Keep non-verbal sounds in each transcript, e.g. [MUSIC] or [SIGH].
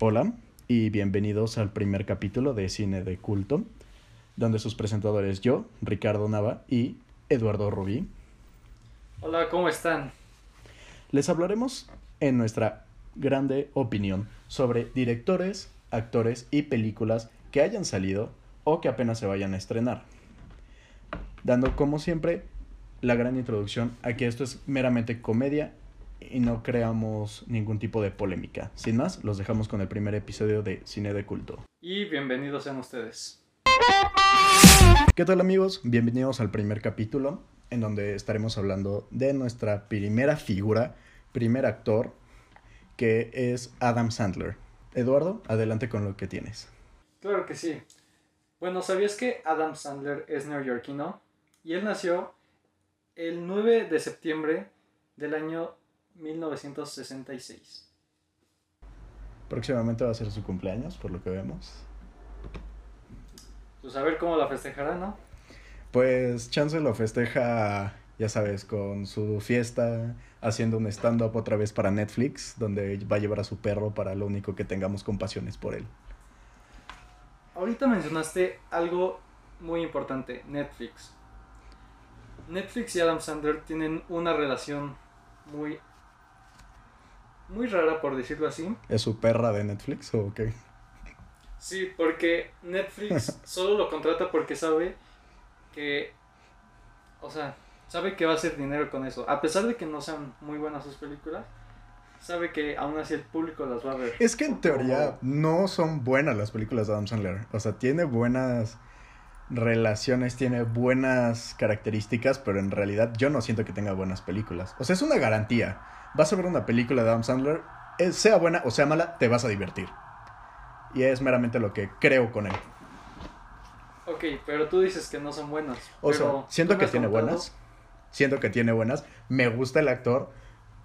Hola y bienvenidos al primer capítulo de Cine de Culto, donde sus presentadores yo, Ricardo Nava y Eduardo Rubí. Hola, ¿cómo están? Les hablaremos en nuestra grande opinión sobre directores, actores y películas que hayan salido o que apenas se vayan a estrenar. Dando como siempre la gran introducción a que esto es meramente comedia y no creamos ningún tipo de polémica. Sin más, los dejamos con el primer episodio de Cine de Culto. Y bienvenidos sean ustedes. ¿Qué tal amigos? Bienvenidos al primer capítulo en donde estaremos hablando de nuestra primera figura, primer actor, que es Adam Sandler. Eduardo, adelante con lo que tienes. Claro que sí. Bueno, ¿sabías que Adam Sandler es neoyorquino? Y él nació el 9 de septiembre del año 1966. Próximamente va a ser su cumpleaños, por lo que vemos. Pues a ver cómo la festejará, ¿no? Pues Chance lo festeja, ya sabes, con su fiesta, haciendo un stand-up otra vez para Netflix, donde va a llevar a su perro para lo único que tengamos compasiones por él. Ahorita mencionaste algo muy importante, Netflix. Netflix y Adam Sandler tienen una relación muy muy rara por decirlo así. ¿Es su perra de Netflix o qué? Sí, porque Netflix [LAUGHS] solo lo contrata porque sabe que o sea, sabe que va a hacer dinero con eso, a pesar de que no sean muy buenas sus películas. Sabe que aún así el público las va a ver. Es que en teoría no son buenas las películas de Adam Sandler. O sea, tiene buenas relaciones, tiene buenas características, pero en realidad yo no siento que tenga buenas películas. O sea, es una garantía. Vas a ver una película de Adam Sandler, eh, sea buena o sea mala, te vas a divertir. Y es meramente lo que creo con él. Ok, pero tú dices que no son buenas. O sea, siento que tiene buenas. Siento que tiene buenas. Me gusta el actor,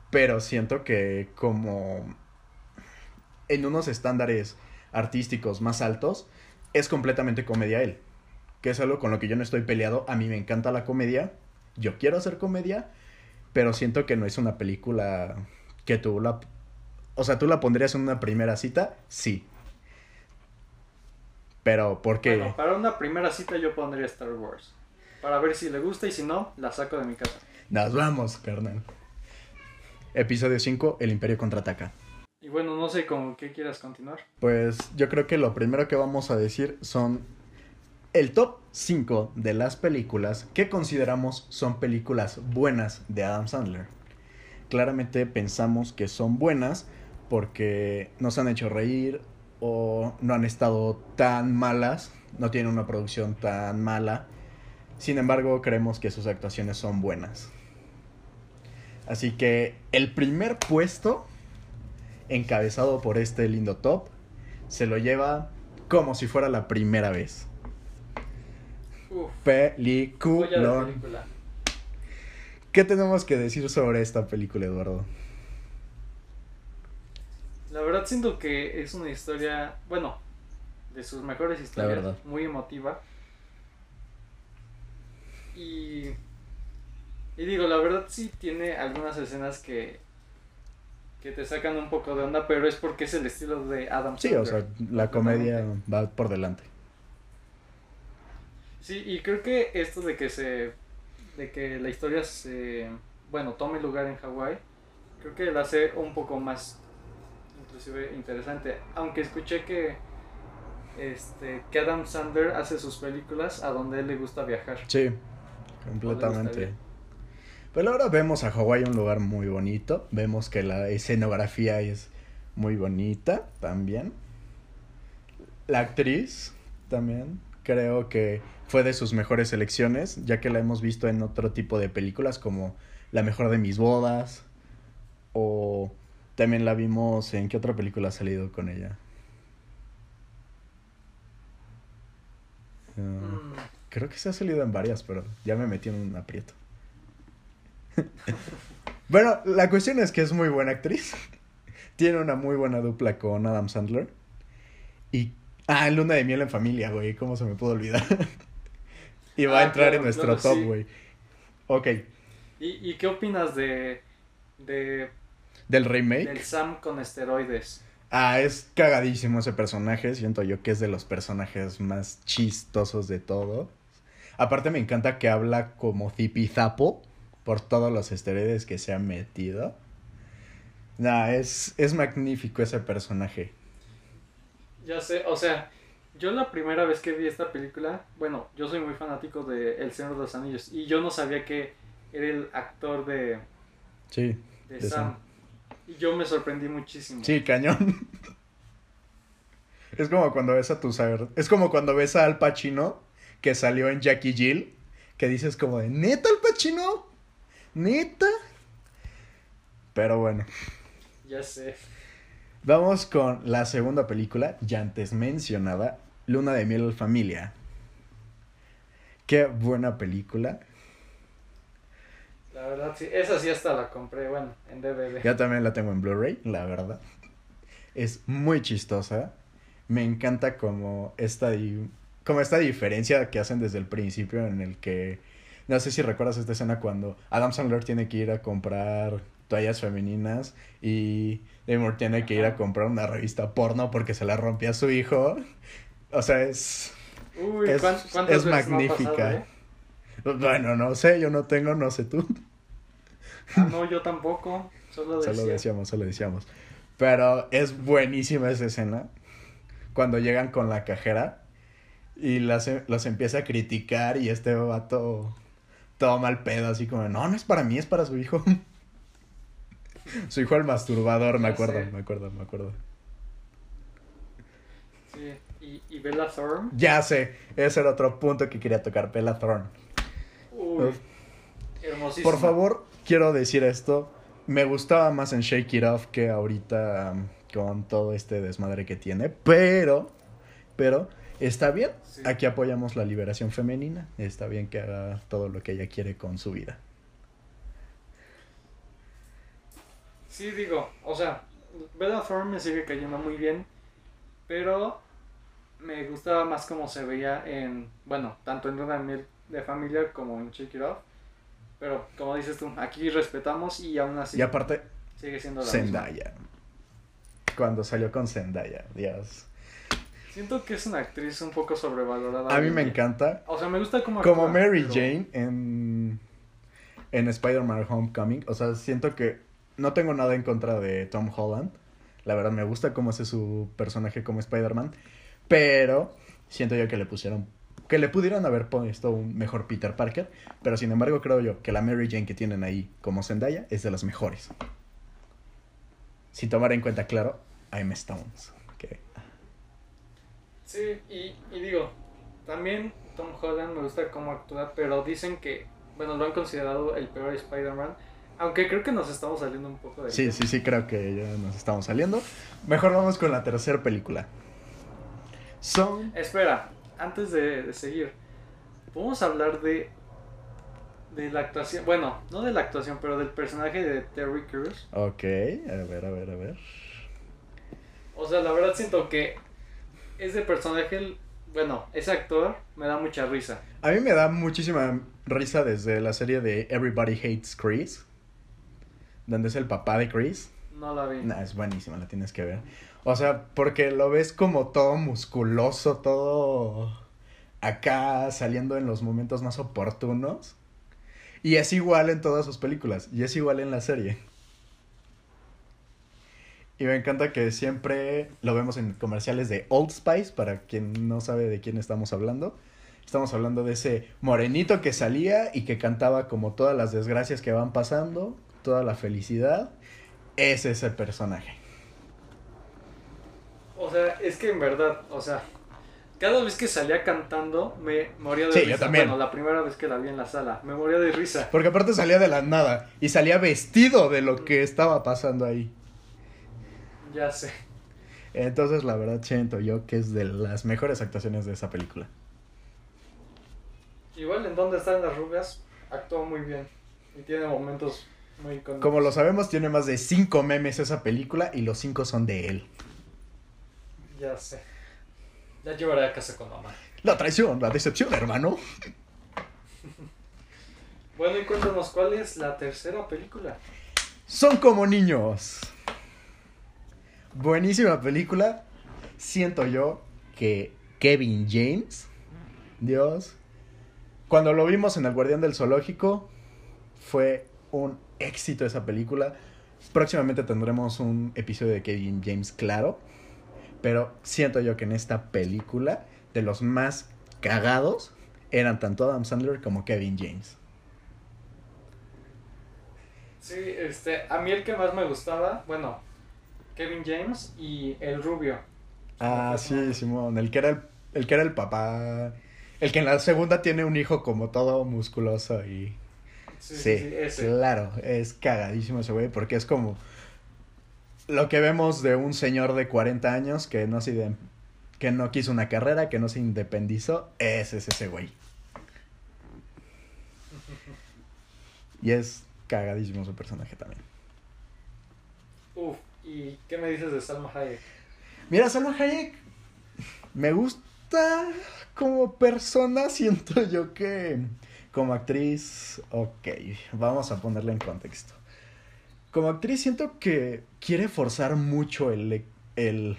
pero siento que como en unos estándares artísticos más altos, es completamente comedia él que es algo con lo que yo no estoy peleado. A mí me encanta la comedia, yo quiero hacer comedia, pero siento que no es una película que tú la... O sea, ¿tú la pondrías en una primera cita? Sí. Pero, ¿por qué? Bueno, para una primera cita yo pondría Star Wars. Para ver si le gusta y si no, la saco de mi casa. Nos vamos, carnal. Episodio 5, El Imperio contraataca. Y bueno, no sé con qué quieras continuar. Pues yo creo que lo primero que vamos a decir son el top 5 de las películas que consideramos son películas buenas de Adam Sandler. Claramente pensamos que son buenas porque nos han hecho reír o no han estado tan malas, no tienen una producción tan mala. Sin embargo, creemos que sus actuaciones son buenas. Así que el primer puesto, encabezado por este lindo top, se lo lleva como si fuera la primera vez. Película. ¿Qué tenemos que decir sobre esta película, Eduardo? La verdad siento que es una historia, bueno, de sus mejores historias, muy emotiva. Y, y digo, la verdad sí tiene algunas escenas que, que te sacan un poco de onda, pero es porque es el estilo de Adam Sí, o sea, la comedia va por delante. Sí, y creo que esto de que se. de que la historia se. bueno, tome lugar en Hawái, creo que la hace un poco más. inclusive interesante. Aunque escuché que. este. que Adam Sandler hace sus películas a donde él le gusta viajar. Sí, completamente. Pero ahora vemos a Hawái un lugar muy bonito. Vemos que la escenografía es muy bonita también. La actriz también creo que fue de sus mejores elecciones, ya que la hemos visto en otro tipo de películas como La mejor de mis bodas o también la vimos en qué otra película ha salido con ella. Ah, mm. Creo que se ha salido en varias, pero ya me metí en un aprieto. [LAUGHS] bueno, la cuestión es que es muy buena actriz. [LAUGHS] Tiene una muy buena dupla con Adam Sandler. Y. Ah, Luna de miel en familia, güey. ¿Cómo se me pudo olvidar? [LAUGHS] y va a ah, entrar en nuestro top, güey. Ok. ¿Y, qué opinas de, de... ¿Del remake? Del Sam con esteroides. Ah, es cagadísimo ese personaje. Siento yo que es de los personajes más chistosos de todo. Aparte me encanta que habla como zipizapo por todos los esteroides que se ha metido. Nah, es, es magnífico ese personaje. Ya sé, o sea, yo la primera vez que vi esta película, bueno, yo soy muy fanático de El Señor de los Anillos y yo no sabía que era el actor de, Sí. de de Sam. Sam. Y yo me sorprendí muchísimo. Sí, cañón. [LAUGHS] Es como cuando ves a tu saber. Es como cuando ves a Al Pacino que salió en Jackie Jill. Que dices como de, ¿neta Al Pacino? ¿Neta? Pero bueno. Ya sé. Vamos con la segunda película, ya antes mencionada, Luna de Miel Familia. Qué buena película. La verdad, sí. Esa sí hasta la compré, bueno, en DVD. Ya también la tengo en Blu-ray, la verdad. Es muy chistosa. Me encanta como esta, como esta diferencia que hacen desde el principio en el que... No sé si recuerdas esta escena cuando Adam Sandler tiene que ir a comprar toallas femeninas y Damon tiene que ir a comprar una revista porno porque se la rompió a su hijo. O sea, es... Uy, Es- ¿cuán- ¿cuántas es magnífica. pasado, eh? Bueno, no sé, yo no tengo, no sé tú. Ah, no, yo tampoco. Solo [LAUGHS] decía. Solo decíamos, solo decíamos. Pero es buenísima esa escena. Cuando llegan con la cajera y las, los empieza a criticar y este vato todo mal pedo, así como, no, no es para mí, es para su hijo. [LAUGHS] su hijo el masturbador, me acuerdo, me acuerdo, me acuerdo. Sí. Y, y Bella Thorne. Ya sé, ese era otro punto que quería tocar, Bella Thorne. Uy, hermosísima. Por favor, quiero decir esto. Me gustaba más en Shake It Off que ahorita um, con todo este desmadre que tiene. Pero, pero, está bien. Sí. Aquí apoyamos la liberación femenina. Está bien que haga todo lo que ella quiere con su vida. Sí, digo, o sea, Bella Thorne me sigue cayendo muy bien, pero me gustaba más como se veía en, bueno, tanto en Luna de Miel de Familia como en Shake It Off. Pero como dices tú, aquí respetamos y aún así Y aparte, sigue siendo la misma. Zendaya. Cuando salió con Zendaya, Dios. Siento que es una actriz un poco sobrevalorada. A mí me encanta. O sea, me gusta como Como actúa, Mary pero- Jane en, en Spider-Man Homecoming. O sea, siento que no tengo nada en contra de Tom Holland. La verdad, me gusta cómo hace su personaje como Spider-Man. Pero siento yo que le pusieron. Que le pudieron haber puesto un mejor Peter Parker. Pero sin embargo, creo yo que la Mary Jane que tienen ahí como Zendaya es de las mejores. Sin tomar en cuenta, claro, a Emma Stones. que- Sí, y, y digo, también Tom Holland me gusta cómo actúa, pero dicen que, bueno, lo han considerado el peor Spider-Man, aunque creo que nos estamos saliendo un poco de... Sí, sí, sí, creo que ya nos estamos saliendo. Mejor vamos con la tercera película. Son. Espera, antes de, de seguir, podemos hablar de, de la actuación, bueno, no de la actuación, pero del personaje de Terry Crews. Ok, a ver, a ver, a ver. O sea, la verdad siento que ese personaje, bueno, ese actor me da mucha risa. A mí me da muchísima risa desde la serie de Everybody Hates Chris. Donde es el papá de Chris. No la vi. Nah, es buenísima, la tienes que ver. O sea, porque lo ves como todo musculoso, todo acá saliendo en los momentos más oportunos. Y es igual en todas sus películas. Y es igual en la serie. Y me encanta que siempre lo vemos en comerciales de Old Spice, para quien no sabe de quién estamos hablando. Estamos hablando de ese morenito que salía y que cantaba como todas las desgracias que van pasando, toda la felicidad. Ese es el personaje. O sea, es que en verdad, o sea, cada vez que salía cantando me moría de Sí, risa. yo también. Bueno, la primera vez que la vi en la sala, me moría de risa. Porque aparte salía de la nada y salía vestido de lo que estaba pasando ahí. Ya sé. Entonces, la verdad, siento yo que es de las mejores actuaciones de esa película. Igual en donde están las rubias, actuó muy bien. Y tiene momentos muy. Como lo sabemos, tiene más de cinco memes esa película y los cinco son de él. Ya sé. Ya llevaré a casa con mamá. La traición, la decepción, hermano. [LAUGHS] Bueno, y cuéntanos cuál es la tercera película. Son como niños. buenísima película. Siento yo que Kevin James, Dios, cuando lo vimos en El Guardián del Zoológico, fue un éxito esa película. Próximamente tendremos un episodio de Kevin James, claro. Pero siento yo que en esta película, de los más cagados, eran tanto Adam Sandler como Kevin James. Sí, este, a mí el que más me gustaba, bueno, Kevin James y el rubio. Ah, sí, Simón, el que era el, el que era el papá, el que en la segunda tiene un hijo como todo musculoso y Sí, sí, sí, sí, ese. claro, es cagadísimo ese güey porque es como lo que vemos de un señor de 40 años que no se que no quiso una carrera, que no se independizó, ese es ese güey. [LAUGHS] Y es cagadísimo su personaje también. Uf, ¿y qué me dices de Salma Hayek? Mira, Salma Hayek me gusta como persona, [LAUGHS] siento yo que como actriz, ok, vamos a ponerla en contexto. Como actriz siento que quiere forzar mucho el, el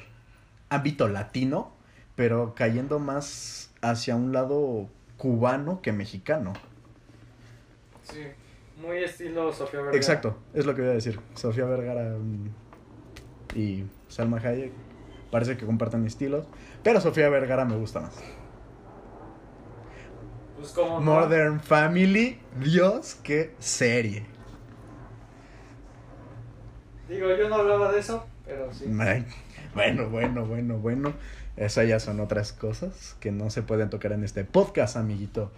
ámbito latino, pero cayendo más hacia un lado cubano que mexicano. Sí, muy estilo Sofía Vergara. Exacto, es lo que voy a decir. Sofía Vergara mm, y Salma Hayek parece que comparten estilos, pero Sofía Vergara me gusta más. Pues como no? Modern Family, Dios, qué serie. Digo, yo no hablaba de eso, pero sí. Bueno, bueno, bueno, bueno. Esas ya son otras cosas que no se pueden tocar en este podcast, amiguito.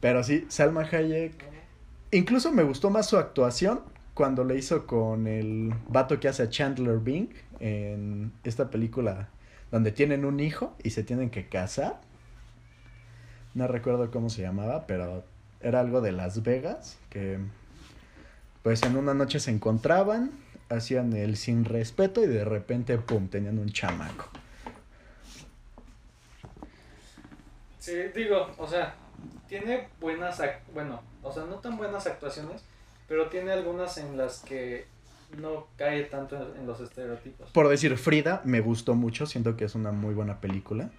Pero sí, Salma Hayek. Incluso me gustó más su actuación cuando le hizo con el vato que hace a Chandler Bing en esta película donde tienen un hijo y se tienen que casar. No recuerdo cómo se llamaba, pero era algo de Las Vegas, que pues en una noche se encontraban, hacían el sin respeto y de repente, ¡pum!, tenían un chamaco. Sí, digo, o sea, tiene buenas, bueno, o sea, no tan buenas actuaciones, pero tiene algunas en las que no cae tanto en los estereotipos. Por decir, Frida me gustó mucho, siento que es una muy buena película,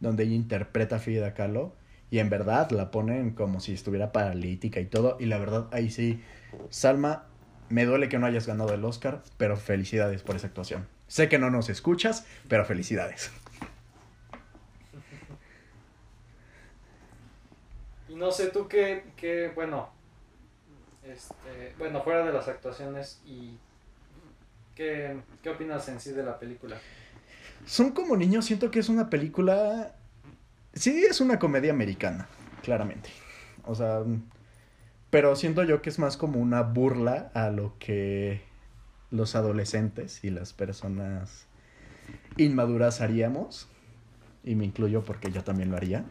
donde ella interpreta a Frida Kahlo y en verdad la ponen como si estuviera paralítica y todo, y la verdad ahí sí, Salma, me duele que no hayas ganado el Oscar, pero felicidades por esa actuación. Sé que no nos escuchas, pero felicidades. Y no sé tú qué, qué bueno, este, bueno, fuera de las actuaciones y qué, qué opinas en sí de la película. Son como niños, siento que es una película... Sí, es una comedia americana, claramente. O sea, pero siento yo que es más como una burla a lo que los adolescentes y las personas inmaduras haríamos. Y me incluyo porque yo también lo haría.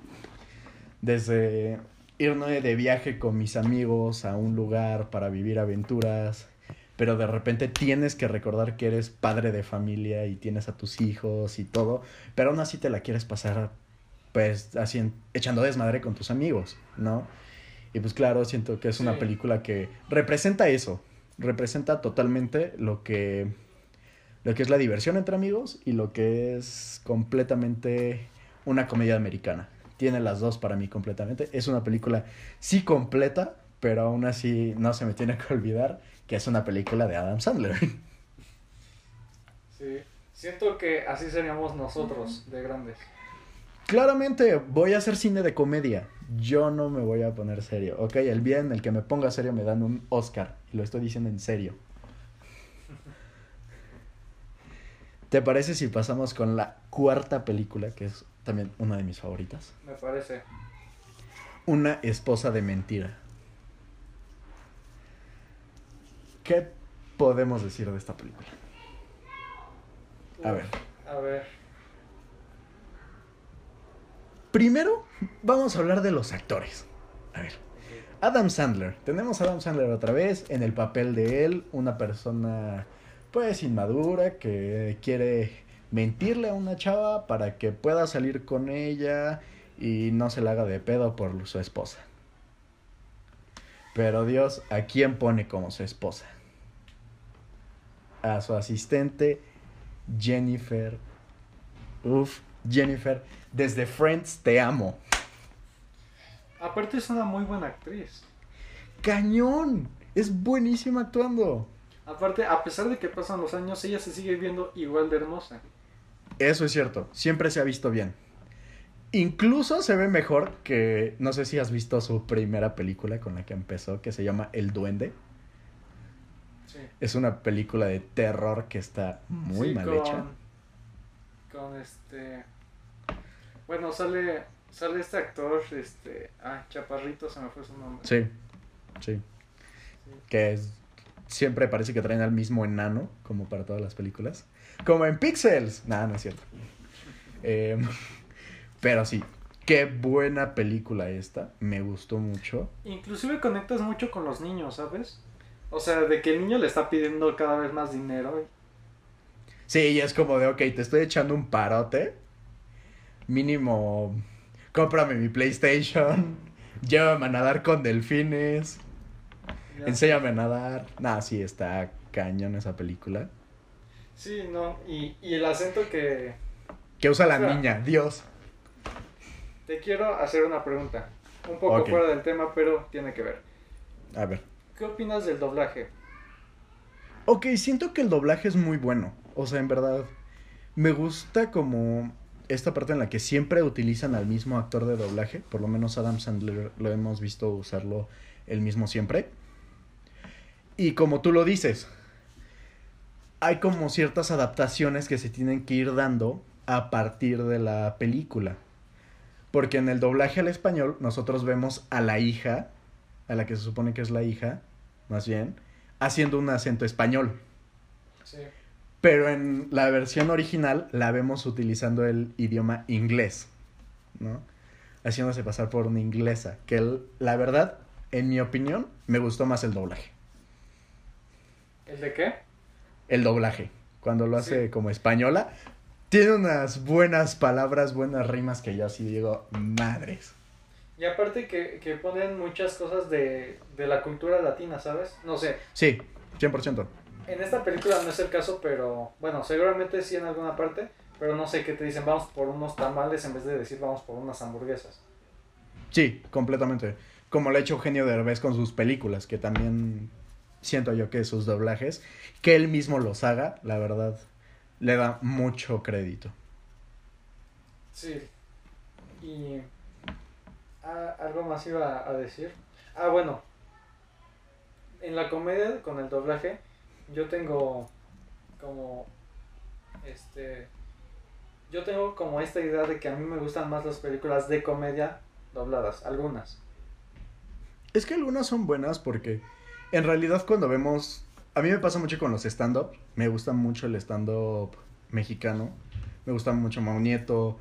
Desde irme de viaje con mis amigos a un lugar para vivir aventuras, pero de repente tienes que recordar que eres padre de familia y tienes a tus hijos y todo, pero aún así te la quieres pasar pues así echando desmadre con tus amigos, ¿no? Y pues claro, siento que es una Sí. película que representa eso, representa totalmente lo que lo que es la diversión entre amigos y lo que es completamente una comedia americana. Tiene las dos para mí completamente. Es una película sí completa, pero aún así no se me tiene que olvidar que es una película de Adam Sandler. Sí, siento que así seríamos nosotros de grandes. Claramente voy a hacer cine de comedia. Yo no me voy a poner serio. Ok, el día en el que me ponga serio me dan un Oscar. Y lo estoy diciendo en serio. ¿Te parece si pasamos con la cuarta película, que es también una de mis favoritas? Me parece. Una esposa de mentira. ¿Qué podemos decir de esta película? A ver. A ver. Primero, vamos a hablar de los actores. A ver. Adam Sandler. Tenemos a Adam Sandler otra vez en el papel de él, una persona pues inmadura que quiere mentirle a una chava para que pueda salir con ella y no se la haga de pedo por su esposa. Pero Dios, ¿a quién pone como su esposa? A su asistente Jennifer. Uf, Jennifer, desde Friends te amo. Aparte es una muy buena actriz. Cañón. Es buenísima actuando. Aparte, a pesar de que pasan los años, ella se sigue viendo igual de hermosa. Eso es cierto. Siempre se ha visto bien. Incluso se ve mejor que, no sé si has visto su primera película con la que empezó, que se llama El Duende. Sí. Es una película de terror que está muy Sí, mal con- hecha. Con este. Bueno, sale. Sale este actor, este. Ah, Chaparrito, se me fue su nombre. Sí, sí. Que es, siempre parece que traen al mismo enano, como para todas las películas. Como en Pixels. Nada, no es cierto. Em, [LAUGHS] pero sí, qué buena película esta. Me gustó mucho. Inclusive conectas mucho con los niños, ¿sabes? O sea, de que el niño le está pidiendo cada vez más dinero. Sí, y es como de, ok, te estoy echando un parote. Mínimo, cómprame mi PlayStation. [LAUGHS] Llévame a nadar con delfines. Enséñame a nadar. Nah, sí, está cañón esa película. Sí, no. Y, y el acento que. Que usa la niña, Dios. Te quiero hacer una pregunta. Un poco fuera del tema, pero tiene que ver. A ver. ¿Qué opinas del doblaje? Ok, siento que el doblaje es muy bueno. O sea, en verdad, me gusta como esta parte en la que siempre utilizan al mismo actor de doblaje. Por lo menos Adam Sandler lo hemos visto usarlo el mismo siempre. Y como tú lo dices, hay como ciertas adaptaciones que se tienen que ir dando a partir de la película. Porque en el doblaje al español nosotros vemos a la hija, a la que se supone que es la hija, más bien, haciendo un acento español. Sí. Pero en la versión original la vemos utilizando el idioma inglés, ¿no? Haciéndose pasar por una inglesa. Que el- la verdad, en mi opinión, me gustó más el doblaje. ¿El de qué? El doblaje. Cuando lo hace Sí. como española, tiene unas buenas palabras, buenas rimas que yo así digo, madres. Y aparte que, que ponen muchas cosas de, de la cultura latina, ¿sabes? No sé, Sí, 100%. En esta película no es el caso, pero bueno, seguramente sí en alguna parte, pero no sé qué te dicen, vamos por unos tamales en vez de decir vamos por unas hamburguesas. Sí, completamente. Como lo ha hecho Eugenio Derbez con sus películas, que también siento yo que sus doblajes, que él mismo los haga, la verdad, le da mucho crédito. Sí. Y ah, algo más iba a decir. Ah, bueno. En la comedia con el doblaje, yo tengo como este yo tengo como esta idea de que a mí me gustan más las películas de comedia dobladas, algunas. Es que algunas son buenas porque en realidad cuando vemos, a mí me pasa mucho con los stand-up, me gusta mucho el stand-up mexicano, me gusta mucho Mau Nieto,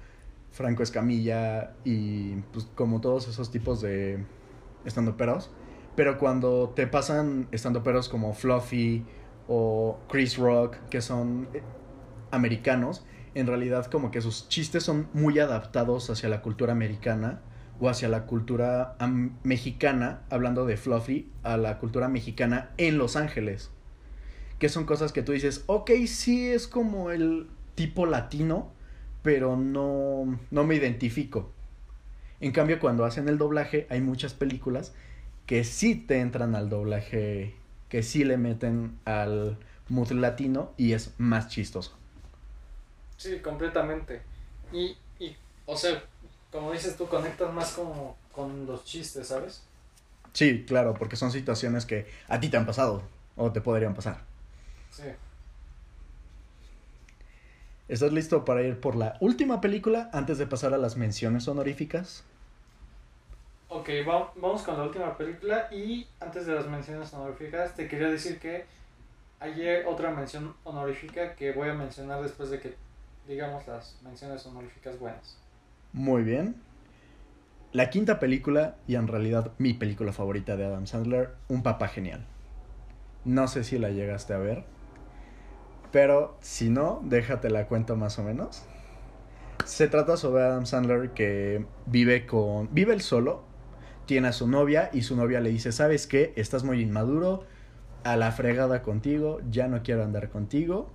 Franco Escamilla y pues como todos esos tipos de stand-uperos, pero cuando te pasan stand-uperos como Fluffy o Chris Rock, que son eh, americanos, en realidad como que sus chistes son muy adaptados hacia la cultura americana o hacia la cultura mexicana, hablando de Fluffy, a la cultura mexicana en Los Ángeles. Que son cosas que tú dices, ok, sí es como el tipo latino, pero no, no me identifico. En cambio, cuando hacen el doblaje, hay muchas películas que sí te entran al doblaje, que sí le meten al mood latino y es más chistoso. Sí, completamente. Y, y o sea, como dices tú, conectas más como con los chistes, ¿sabes? Sí, claro, porque son situaciones que a ti te han pasado o te podrían pasar. Sí. ¿Estás listo para ir por la última película antes de pasar a las menciones honoríficas? Ok, va- vamos con la última película y antes de las menciones honoríficas te quería decir que hay otra mención honorífica que voy a mencionar después de que digamos las menciones honoríficas buenas. Muy bien. La quinta película, y en realidad mi película favorita de Adam Sandler, Un papá genial. No sé si la llegaste a ver, pero si no, déjate la cuento más o menos. Se trata sobre Adam Sandler que vive con vive él solo, tiene a su novia y su novia le dice, "¿Sabes qué? Estás muy inmaduro, a la fregada contigo, ya no quiero andar contigo."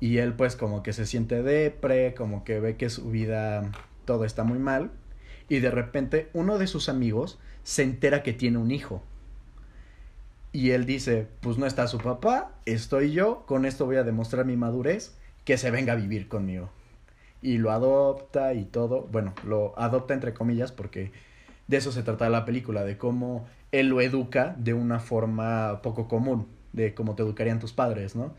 Y él pues como que se siente depre, como que ve que su vida todo está muy mal. Y de repente uno de sus amigos se entera que tiene un hijo. Y él dice, pues no está su papá, estoy yo, con esto voy a demostrar mi madurez, que se venga a vivir conmigo. Y lo adopta y todo, bueno, lo adopta entre comillas porque de eso se trata la película, de cómo él lo educa de una forma poco común, de cómo te educarían tus padres, ¿no?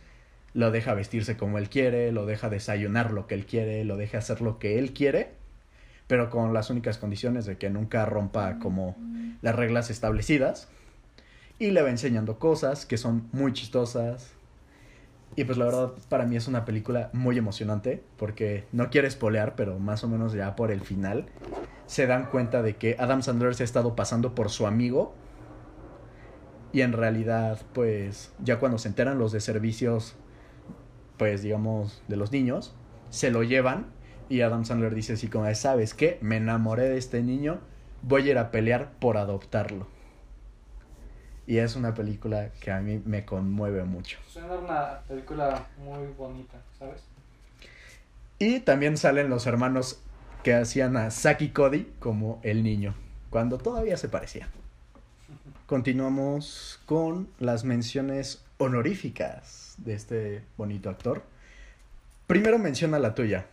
Lo deja vestirse como él quiere, lo deja desayunar lo que él quiere, lo deja hacer lo que él quiere, pero con las únicas condiciones de que nunca rompa como las reglas establecidas. Y le va enseñando cosas que son muy chistosas. Y pues la verdad para mí es una película muy emocionante porque no quiere espolear, pero más o menos ya por el final se dan cuenta de que Adam Sandler se ha estado pasando por su amigo. Y en realidad, pues, ya cuando se enteran los de servicios, pues, digamos, de los niños, se lo llevan. Y Adam Sandler dice así como, ¿sabes qué? Me enamoré de este niño, voy a ir a pelear por adoptarlo. Y es una película que a mí me conmueve mucho. Suena una película muy bonita, ¿sabes? Y también salen los hermanos que hacían a Saki Cody como el niño, cuando todavía se parecía. Continuamos con las menciones honoríficas de este bonito actor. Primero menciona la tuya.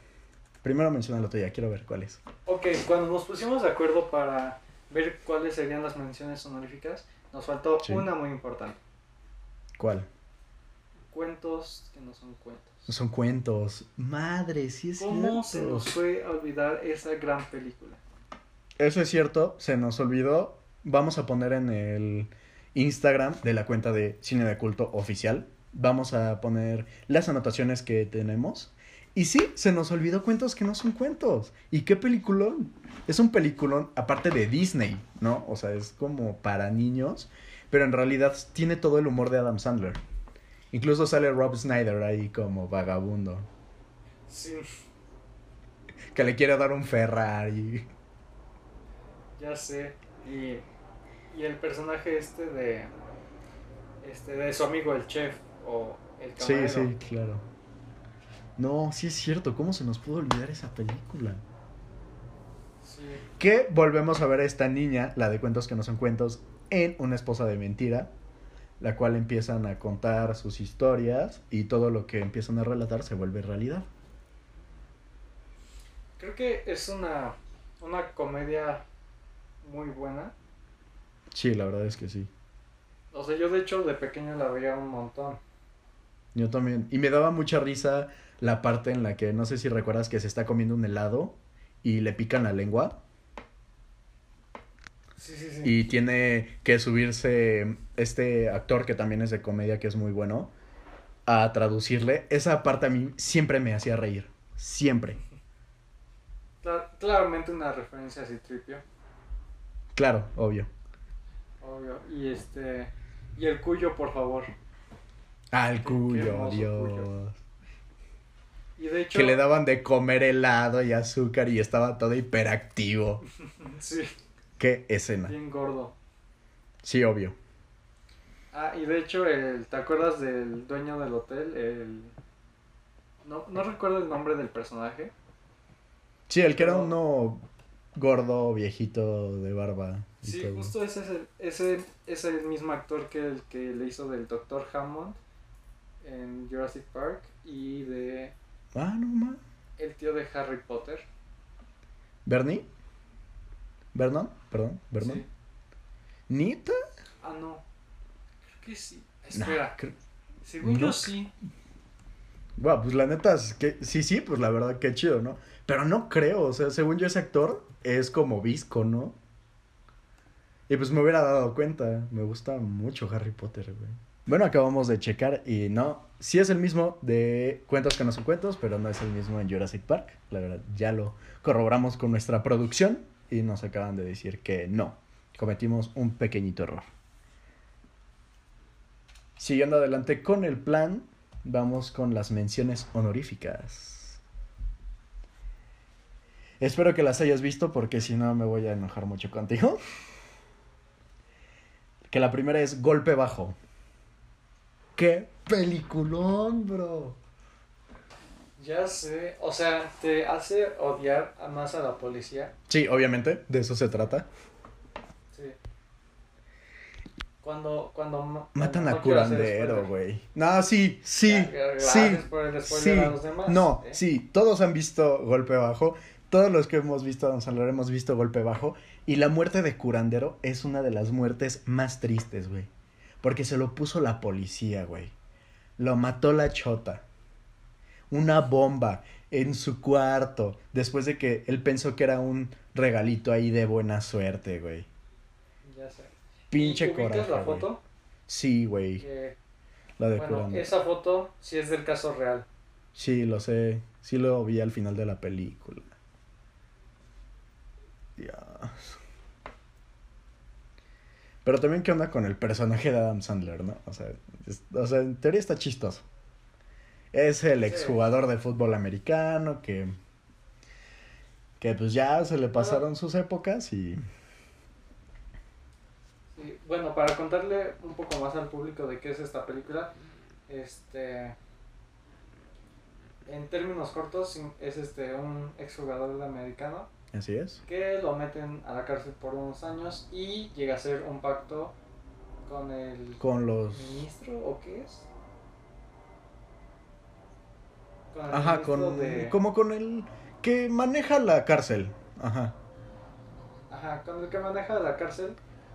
Primero menciona la tuya, quiero ver cuál es. Ok, cuando nos pusimos de acuerdo para ver cuáles serían las menciones honoríficas, nos faltó Sí. una muy importante. ¿Cuál? Cuentos que no son cuentos. Son cuentos. Madre, sí es ¿Cómo se cierto. nos fue a olvidar esa gran película? Eso es cierto, se nos olvidó. Vamos a poner en el Instagram de la cuenta de Cine de Culto Oficial. Vamos a poner las anotaciones que tenemos. Y sí, se nos olvidó cuentos que no son cuentos. ¿Y qué peliculón? Es un peliculón aparte de Disney, ¿no? O sea, es como para niños, pero en realidad tiene todo el humor de Adam Sandler. Incluso sale Rob Snyder ahí como vagabundo, Sí, que le quiere dar un Ferrari. ya sé. Y, y el personaje este de. Este, de su amigo el chef o el Sí, camarero. sí, claro. No, sí es cierto, ¿cómo se nos pudo olvidar esa película? Sí. Que volvemos a ver a esta niña, la de cuentos que no son cuentos, en Una esposa de mentira, la cual empiezan a contar sus historias y todo lo que empiezan a relatar se vuelve realidad. Creo que es una, una comedia muy buena. Sí, la verdad es que sí. O sea, yo de hecho de pequeño la veía un montón. Yo también. Y me daba mucha risa la parte en la que, no sé si recuerdas que se está comiendo un helado y le pican la lengua. Sí, sí, sí. Y tiene que subirse este actor que también es de comedia, que es muy bueno, a traducirle. Esa parte a mí siempre me hacía reír. Siempre. Cla- claramente una referencia a Citripio, Claro, obvio. obvio. Y este. Y el cuyo, por favor. Al Qué cuyo, Dios. cuyo. Y de hecho. Que le daban de comer helado y azúcar y estaba todo hiperactivo. [LAUGHS] Sí, Qué escena. bien gordo. Sí, obvio. Ah, y de hecho, el, ¿te acuerdas del dueño del hotel? El. No, no recuerdo el nombre del personaje. Sí, el que era Pero- uno gordo, viejito, de barba. Sí, todo. justo ese es el, ese es el mismo actor que el que le hizo del Dr. Hammond en Jurassic Park y de Ah, no más. el tío de Harry Potter. ¿Bernie? ¿Vernon? Perdón, ¿Vernon? Sí. ¿Nita? Ah, no. Creo que sí. Nah, Espera. Según yo sí. Bueno, pues la neta es que sí, sí, pues la verdad que chido, ¿no? Pero no creo, o sea, según yo ese actor es como visco, ¿no? Y pues me hubiera dado cuenta, me gusta mucho Harry Potter, güey. Bueno, acabamos de checar y no, sí es el mismo de Cuentos que no son cuentos, pero no es el mismo en Jurassic Park. La verdad, ya lo corroboramos con nuestra producción y nos acaban de decir que no, cometimos un pequeñito error. Siguiendo adelante con el plan, vamos con las menciones honoríficas. Espero que las hayas visto porque si no me voy a enojar mucho contigo. Que la primera es Golpe Bajo. ¡Qué peliculón, bro! Ya sé, o sea, te hace odiar más a la policía. Sí, obviamente, de eso se trata. Sí. Cuando, cuando ma- Matan a no curandero, güey. No, sí, sí, Ya, sí, por el sí. a los demás, No, ¿eh? sí, todos han visto Golpe Bajo. Todos los que hemos visto a Don Salvador hemos visto Golpe Bajo. Y la muerte de curandero es una de las muertes más tristes, güey. Porque se lo puso la policía, güey. Lo mató la chota. Una bomba en su cuarto. Después de que él pensó que era un regalito ahí de buena suerte, güey. Ya sé. Pinche ¿Y ubicas coraje. la güey. foto? Sí, güey. Que, La de bueno, esa foto sí es del caso real. Sí, lo sé. Sí lo vi al final de la película. Dios. Pero también, ¿qué onda con el personaje de Adam Sandler, no? O sea, es- o sea en teoría está chistoso. Es el exjugador de fútbol americano que. Que pues ya se le pasaron sus épocas y. Sí, bueno, para contarle un poco más al público de qué es esta película, este, en términos cortos, es este un exjugador de americano Así es. que lo meten a la cárcel por unos años y llega a ser un pacto con el Con los. ministro o qué es? Con el Ajá, con. de- Como con el. Que maneja la cárcel. Ajá. Ajá, con el que maneja la cárcel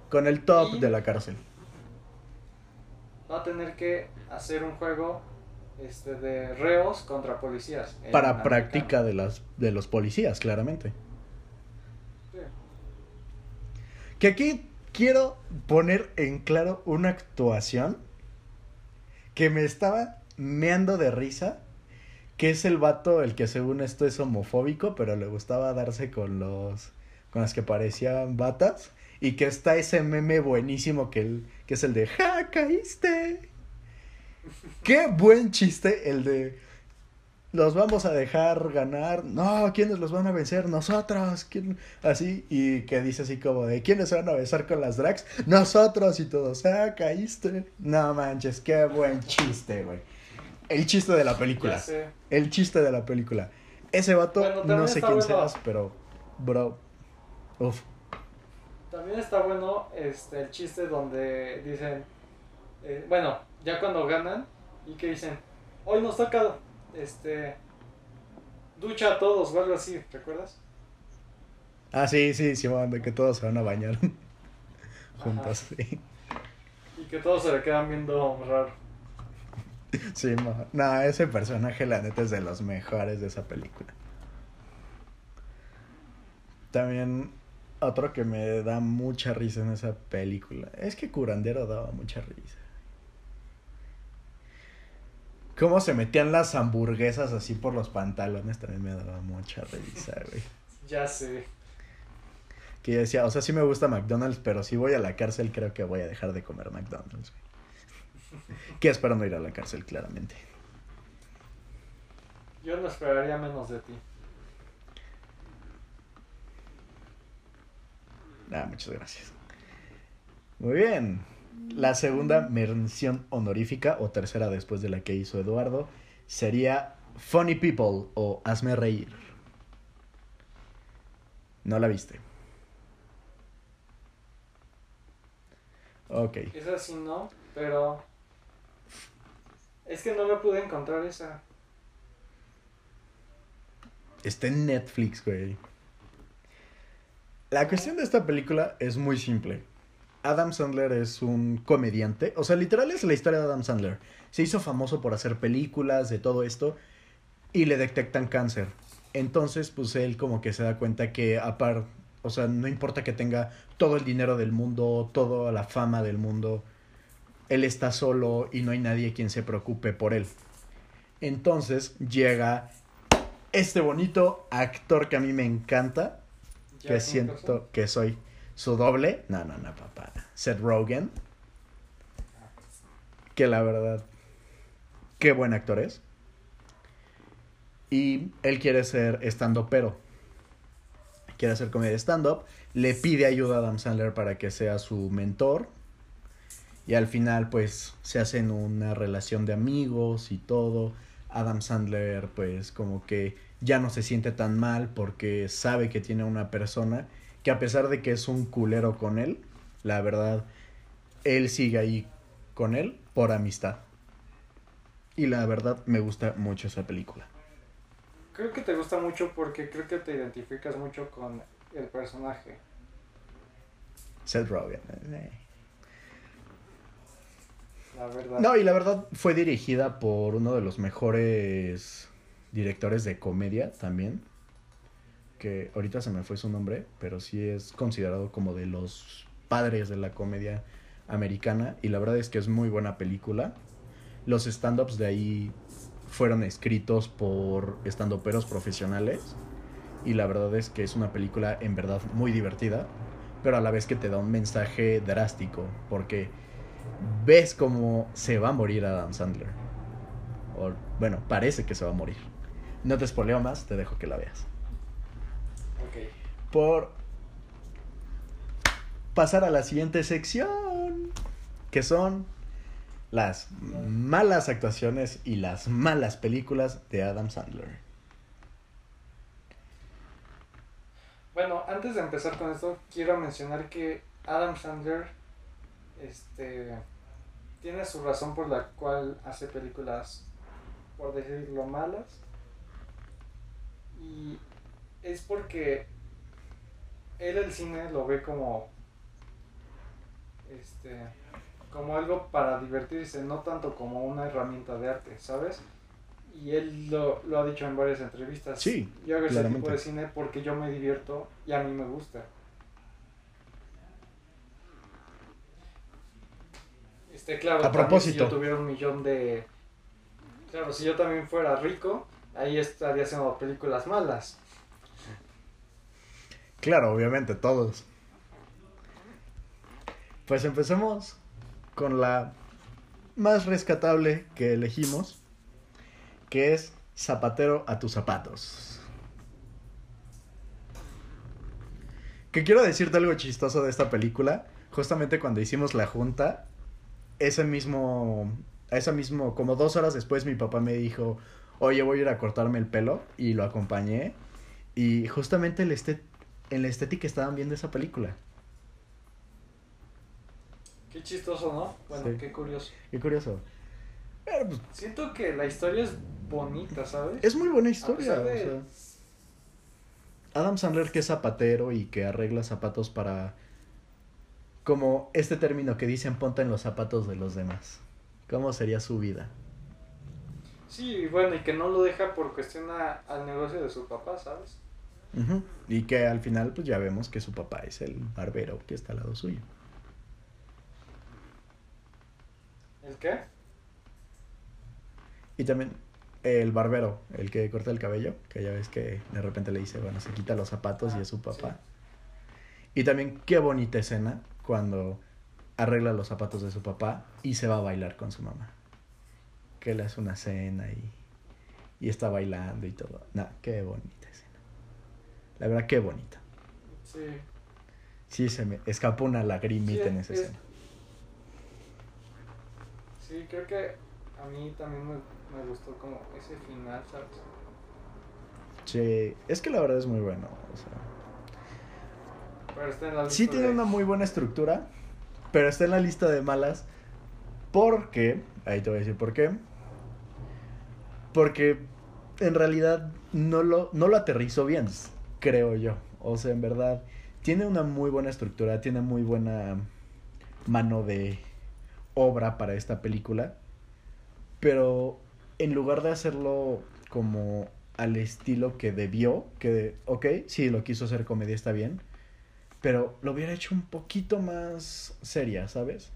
Con el top Y- de la cárcel. va a tener que hacer un juego este de reos contra policías. Para americano. práctica de, las, de los policías, claramente. Sí. Que aquí quiero poner en claro una actuación que me estaba meando de risa. Que es el vato el que según esto es homofóbico, pero le gustaba darse con los. con las que parecían batas. Y que está ese meme buenísimo que, el, que es el de ¡Ja, caíste! Qué buen chiste el de los vamos a dejar ganar. No, ¿quiénes los van a vencer? Nosotros. ¿Quién? Así, y que dice así como de ¿quiénes se van a besar con las drags? Nosotros y todos. Ah, caíste. No manches, qué buen chiste, güey. El chiste de la película. El chiste de la película. Ese vato, Bueno, no sé quién bueno. seas, pero. Bro. Uf. También está bueno este el chiste donde dicen, eh, bueno, ya cuando ganan y que dicen, hoy nos toca, este, ducha a todos o algo así, ¿recuerdas? Ah, sí, sí, Simón, de que todos se van a bañar. [LAUGHS] Juntos, sí. Y que todos se le quedan viendo raro. Sí, no, ese personaje la neta es de los mejores de esa película. También otro que me da mucha risa en esa película. Es que Curandero daba mucha risa. Cómo se metían las hamburguesas así por los pantalones también me daba mucha risa, güey. [LAUGHS] Ya sé. Que yo decía, o sea, sí me gusta McDonald's, pero si voy a la cárcel creo que voy a dejar de comer McDonald's, güey. [LAUGHS] Que espero no ir a la cárcel, claramente. Yo no esperaría menos de ti. Ah, muchas gracias. Muy bien. La segunda mención honorífica, o tercera después de la que hizo Eduardo, sería Funny People o Hazme Reír. No la viste. Ok. Esa sí no, pero... Es que no la pude encontrar esa. Está en Netflix, güey. La cuestión de esta película es muy simple. Adam Sandler es un comediante. O sea, literal es la historia de Adam Sandler. Se hizo famoso por hacer películas, de todo esto. Y le detectan cáncer. Entonces, pues él como que se da cuenta que aparte... O sea, no importa que tenga todo el dinero del mundo, toda la fama del mundo. Él está solo y no hay nadie quien se preocupe por él. Entonces llega este bonito actor que a mí me encanta, que siento que soy su doble. No, no, no, papá. Seth Rogen. Que la verdad, qué buen actor es. Y él quiere ser estando pero. Quiere hacer comedia de stand-up. Le pide ayuda a Adam Sandler para que sea su mentor. Y al final, pues, se hacen una relación de amigos y todo. Adam Sandler pues como que ya no se siente tan mal porque sabe que tiene una persona que a pesar de que es un culero con él, la verdad, él sigue ahí con él por amistad. Y la verdad me gusta mucho esa película. Creo que te gusta mucho porque creo que te identificas mucho con el personaje. Seth Rogen. No, y la verdad fue dirigida por uno de los mejores directores de comedia también. Que ahorita se me fue su nombre, pero sí es considerado como de los padres de la comedia americana. Y la verdad es que es muy buena película. Los stand-ups de ahí fueron escritos por stand-uperos profesionales. Y la verdad es que es una película en verdad muy divertida. Pero a la vez que te da un mensaje drástico. Porque ves cómo se va a morir Adam Sandler. O, bueno, parece que se va a morir. No te espoleo más, te dejo que la veas. Ok. Por pasar a la siguiente sección, que son las malas actuaciones y las malas películas de Adam Sandler. Bueno, antes de empezar con esto, quiero mencionar que Adam Sandler este, tiene su razón por la cual hace películas, por decirlo, malas. Y es porque él el cine lo ve como este como algo para divertirse, no tanto como una herramienta de arte, ¿sabes? Y él lo, lo ha dicho en varias entrevistas. Sí, Yo hago ese tipo de cine porque yo me divierto y a mí me gusta. Este, claro, A propósito. si yo tuviera un millón de... Claro, si yo también fuera rico, ahí estaría haciendo películas malas. Claro, obviamente, todos. Pues empecemos con la más rescatable que elegimos, que es Zapatero a tus zapatos. Que quiero decirte algo chistoso de esta película. Justamente cuando hicimos la junta, ese mismo, ese mismo, como dos horas después mi papá me dijo, oye, voy a ir a cortarme el pelo y lo acompañé. Y justamente el estet- en la estética estaban viendo esa película. Qué chistoso, ¿no? Bueno, Sí. qué curioso. Qué curioso. Pero, pues, Siento que la historia es bonita, ¿sabes? es muy buena historia. de- o sea. Adam Sandler que es zapatero y que arregla zapatos para... Como este término que dicen ponte en los zapatos de los demás. ¿Cómo sería su vida? Sí, bueno, y que no lo deja por cuestión a- al negocio de su papá, ¿sabes? Y que al final pues ya vemos que su papá es el barbero que está al lado suyo. ¿El qué? Y también el barbero, el que corta el cabello, que ya ves que de repente le dice, bueno, se quita los zapatos y es su papá. Y también qué bonita escena cuando arregla los zapatos de su papá y se va a bailar con su mamá. Que le hace una cena y, y está bailando y todo. No, qué bonita escena. La verdad, qué bonita. Sí. Sí, se me escapó una lagrimita Sí, en esa es- escena. Sí, creo que a mí también me, me gustó como ese final, ¿sabes? Sí, es que la verdad es muy bueno. O sea, Pero está en la Sí lista tiene de- una muy buena estructura, pero está en la lista de malas. Porque, ahí te voy a decir por qué, porque en realidad no lo, no lo aterrizó bien, creo yo. O sea, en verdad, tiene una muy buena estructura, tiene muy buena mano de obra para esta película, pero en lugar de hacerlo como al estilo que debió, que, ok, sí, lo quiso hacer comedia, está bien, pero lo hubiera hecho un poquito más seria, ¿sabes?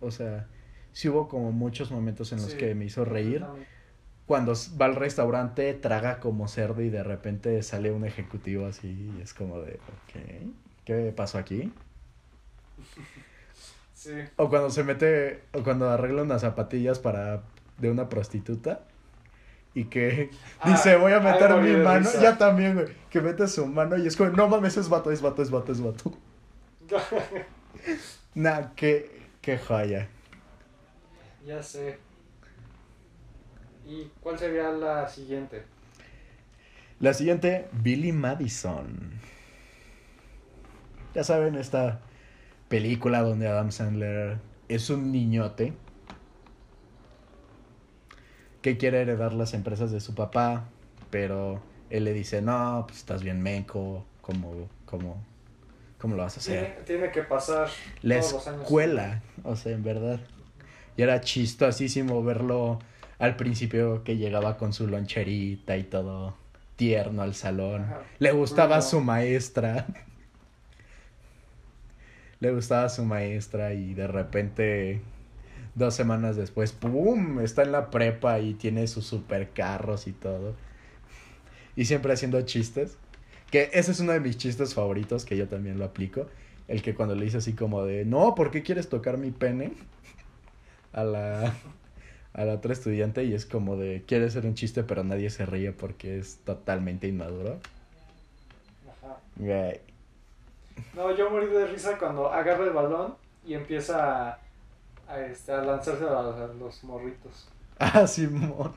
O sea, sí hubo como muchos momentos en los Sí, que me hizo reír. Cuando va al restaurante, traga como cerdo y de repente sale un ejecutivo así y es como de, ok, ¿qué pasó aquí? [LAUGHS] Sí. O cuando se mete, o cuando arregla unas zapatillas para de una prostituta y que Ah, dice, voy a meter mi mano, ya también, güey, que mete su mano y es como, no mames, es vato, es vato, es vato, es vato. [LAUGHS] Nah, qué, qué joya. ya sé. ¿Y cuál sería la siguiente? La siguiente, Billy Madison. Ya saben, esta película donde Adam Sandler es un niñote que quiere heredar las empresas de su papá, pero él le dice, no, pues estás bien menco, ¿cómo, cómo, cómo lo vas a hacer? Tiene, tiene que pasar La todos los años. escuela, o sea, en verdad. Y era chistosísimo verlo al principio que llegaba con su loncherita y todo tierno al salón. Ajá. Le gustaba Bruno. su maestra. [LAUGHS] Le gustaba su maestra y de repente, dos semanas después, ¡pum! Está en la prepa y tiene sus supercarros y todo. Y siempre haciendo chistes. Que ese es uno de mis chistes favoritos, que yo también lo aplico. El que cuando le dice así como de, no, ¿por qué quieres tocar mi pene? [LAUGHS] A la, a la otra estudiante y es como de, quiere hacer un chiste pero nadie se ríe porque es totalmente inmaduro. Ajá. Güey. No, yo morí de risa cuando agarra el balón y empieza a, a, este, a lanzarse a los, morritos. [LAUGHS] Ah, Simón.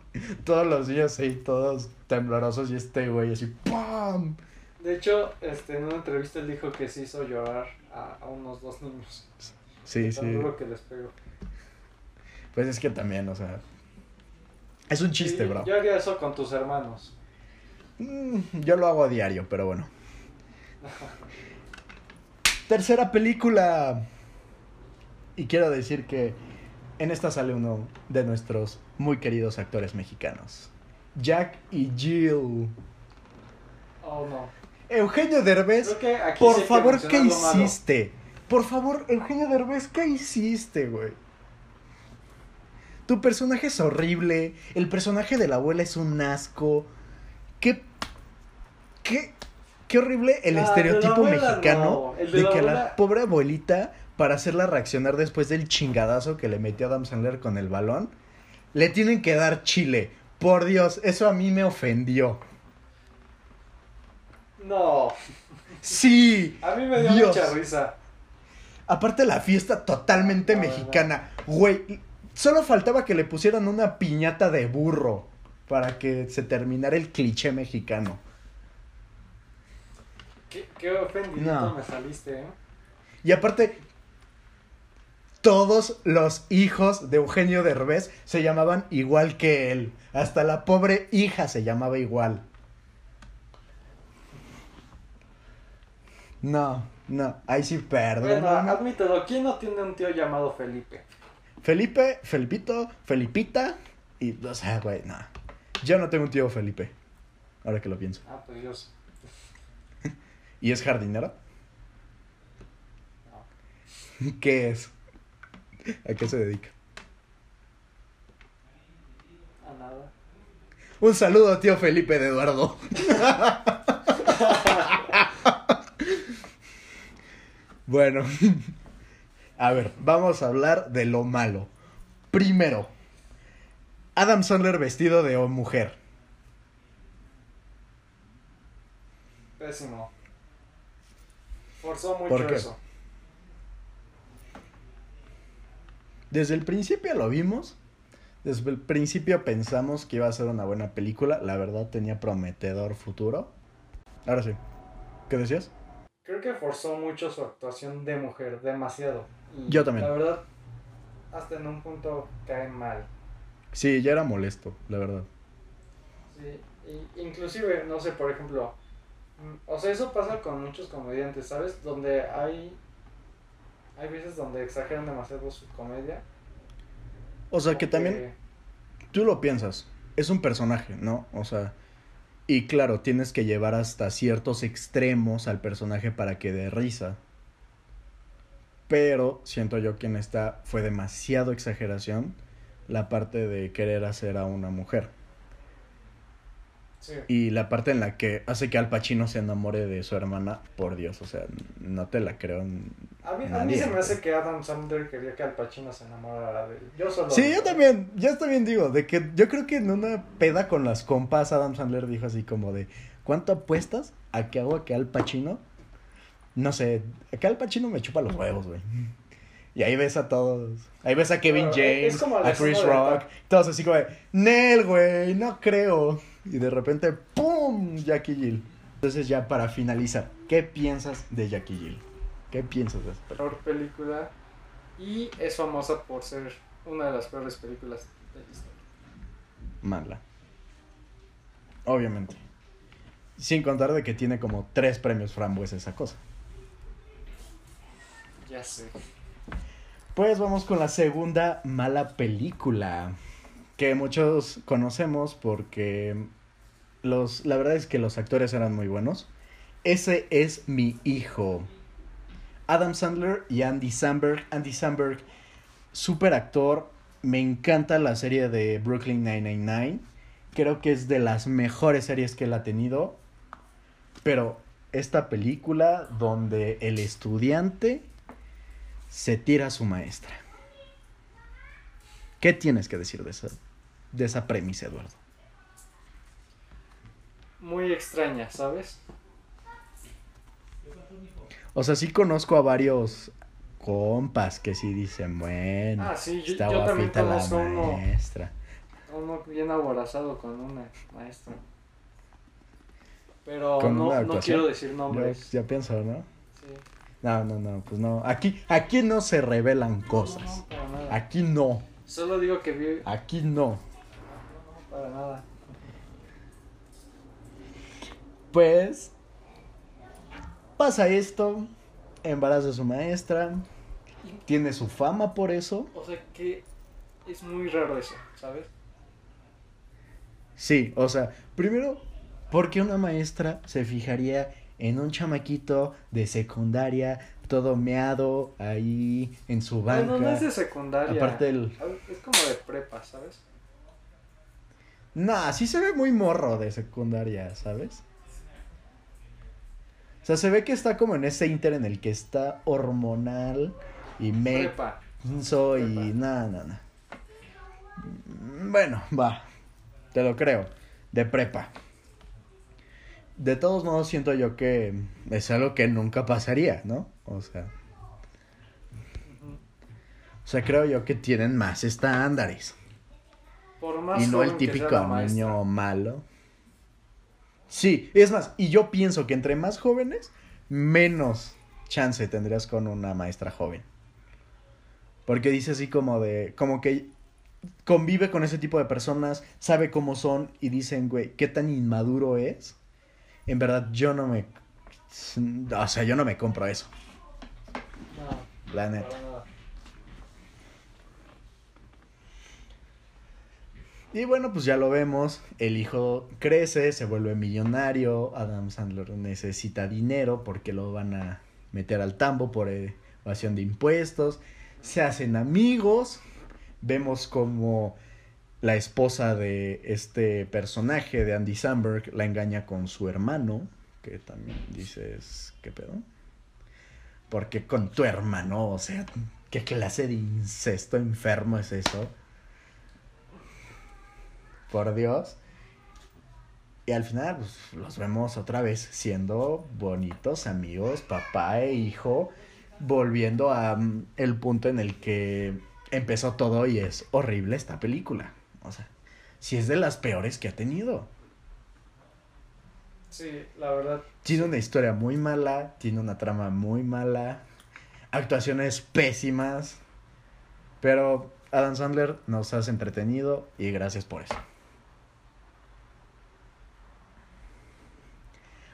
Todos los días ahí, todos temblorosos y este güey así, ¡pam! De hecho, este, en una entrevista él dijo que se hizo llorar a, a unos dos niños. Sí, Tan sí. duro que les pegó. Pues es que también, o sea. Es un chiste, Y bro. Yo haría eso con tus hermanos. Mm, yo lo hago a diario, pero bueno. [LAUGHS] Tercera película. Y quiero decir que en esta sale uno de nuestros muy queridos actores mexicanos. Jack y Jill. Oh, no. Eugenio Derbez, por favor, ¿qué hiciste? Por favor, Eugenio Derbez, ¿qué hiciste, güey? Tu personaje es horrible. El personaje de la abuela es un asco. Qué. Qué. Qué horrible el Ah, estereotipo abuela mexicano no. El de que la pobre abuelita, para hacerla reaccionar después del chingadazo que le metió Adam Sandler con el balón, le tienen que dar chile. Por Dios, eso a mí me ofendió. No. Sí. A mí me dio Dios. mucha risa. Aparte la fiesta totalmente No, mexicana. Güey, solo faltaba que le pusieran una piñata de burro para que se terminara el cliché mexicano. Qué, qué ofendidito No. me saliste, ¿eh? Y aparte, todos los hijos de Eugenio Derbez se llamaban igual que él. Hasta la pobre hija se llamaba igual. No, no, ahí sí perdón. Bueno, admítelo, ¿quién no tiene un tío llamado Felipe? Felipe, Felipito, Felipita y, o sea, güey, no. Yo no tengo un tío Felipe, ahora que lo pienso. Ah, pues Dios. ¿Y es jardinero? No. ¿Qué es? ¿A qué se dedica? A nada. Un saludo, tío Felipe de Eduardo. bueno, a ver, vamos a hablar de lo malo. Primero, Adam Sandler vestido de mujer. Pésimo. Forzó mucho ¿Por qué? eso. Desde el principio lo vimos. Desde el principio pensamos que iba a ser una buena película. La verdad tenía prometedor futuro. Ahora sí. ¿Qué decías? Creo que forzó mucho su actuación de mujer, demasiado. Y Yo también. La verdad, hasta en un punto cae mal. Sí, ya era molesto, la verdad. Sí, y inclusive, no sé, por ejemplo, mm, o sea, eso pasa con muchos comediantes, ¿sabes? Donde hay, hay veces donde exageran demasiado su comedia. O sea, que también tú lo piensas. Es un personaje, ¿no? O sea, y claro, tienes que llevar hasta ciertos extremos al personaje para que dé risa. Pero siento yo que en esta fue demasiado exageración la parte de querer hacer a una mujer. Sí. Y la parte en la que hace que Al Pacino se enamore de su hermana, por Dios, o sea, no te la creo. A mí, a mí Nadie. se me hace que Adam Sandler quería que Al Pacino se enamorara de él. Yo solo. Sí, yo también, yo también digo, de que yo creo que en una peda con las compas Adam Sandler dijo así como de, ¿cuánto apuestas a que hago a que Al Pacino? No sé, a que Al Pacino me chupa los huevos, güey. Y ahí ves a todos. Ahí ves a Kevin es James, a Chris Rock. Todos así como de, Nel, güey, no creo. Y de repente, ¡pum! Jackie Jill. Entonces ya para finalizar, ¿qué piensas de Jackie Jill? ¿Qué piensas de esta película? Peor película. Y es famosa por ser una de las peores películas de la historia. Mala. Obviamente. Sin contar de que tiene como tres premios frambuesa esa cosa. Ya sé. Pues vamos con la segunda mala película. Que muchos conocemos porque los, la verdad es que los actores eran muy buenos. Ese es mi hijo. Adam Sandler y Andy Samberg. Andy Samberg, super actor. Me encanta la serie de Brooklyn 999. Creo que es de las mejores series que él ha tenido. Pero esta película donde el estudiante se tira a su maestra. ¿Qué tienes que decir de esa, de esa premisa, Eduardo? Muy extraña, ¿sabes? O sea, sí conozco a varios compas que sí dicen, bueno, Ah, sí, yo- está yo también guapita la conozco uno. maestra. Uno bien aborazado con una maestra. Pero ¿Con no, no quiero decir Ya, nombres. ya pienso, ¿no? Sí. No, no, no, pues no. Aquí, aquí no se revelan No, cosas. no, para nada. Aquí no, Solo digo que vi. aquí no. Para nada. Pues pasa esto, embaraza a su maestra, tiene su fama por eso. O sea que es muy raro eso, ¿sabes? Sí, o sea, primero, ¿por qué una maestra se fijaría en un chamaquito de secundaria, todo meado ahí en su banca? No, no, no es de secundaria. Aparte del... Es como de prepa, ¿sabes? Nah, sí se ve muy morro de secundaria, ¿sabes? O sea, se ve que está como en ese inter en el que está hormonal y Prepa. menso y Prepa. nada, nada, nada. Bueno, va. Te lo creo. De prepa. De todos modos, siento yo que es algo que nunca pasaría, ¿no? O sea, o sea, creo yo que tienen más estándares. Por más Y no el típico niño malo. Sí, es más, y yo pienso que entre más jóvenes, menos chance tendrías con una maestra joven. Porque dice así como de, como que convive con ese tipo de personas, sabe cómo son y dicen, güey, qué tan inmaduro es. En verdad, yo no me... O sea, yo no me compro eso, No, la neta. para nada. Y bueno, pues ya lo vemos. El hijo crece, se vuelve millonario. Adam Sandler necesita dinero porque lo van a meter al tambo por evasión de impuestos. Se hacen amigos. Vemos como la esposa de este personaje de Andy Samberg la engaña con su hermano. Que también dices, ¿qué pedo? Porque con tu hermano, o sea, ¿qué clase de incesto enfermo es eso? Por Dios. Y al final, pues, los vemos otra vez siendo bonitos amigos, papá e hijo, volviendo a mm, el punto en el que empezó todo y es horrible esta película. O sea, si es de las peores que ha tenido. Sí, la verdad. Tiene una historia muy mala, tiene una trama muy mala, actuaciones pésimas, pero Adam Sandler nos has entretenido y gracias por eso.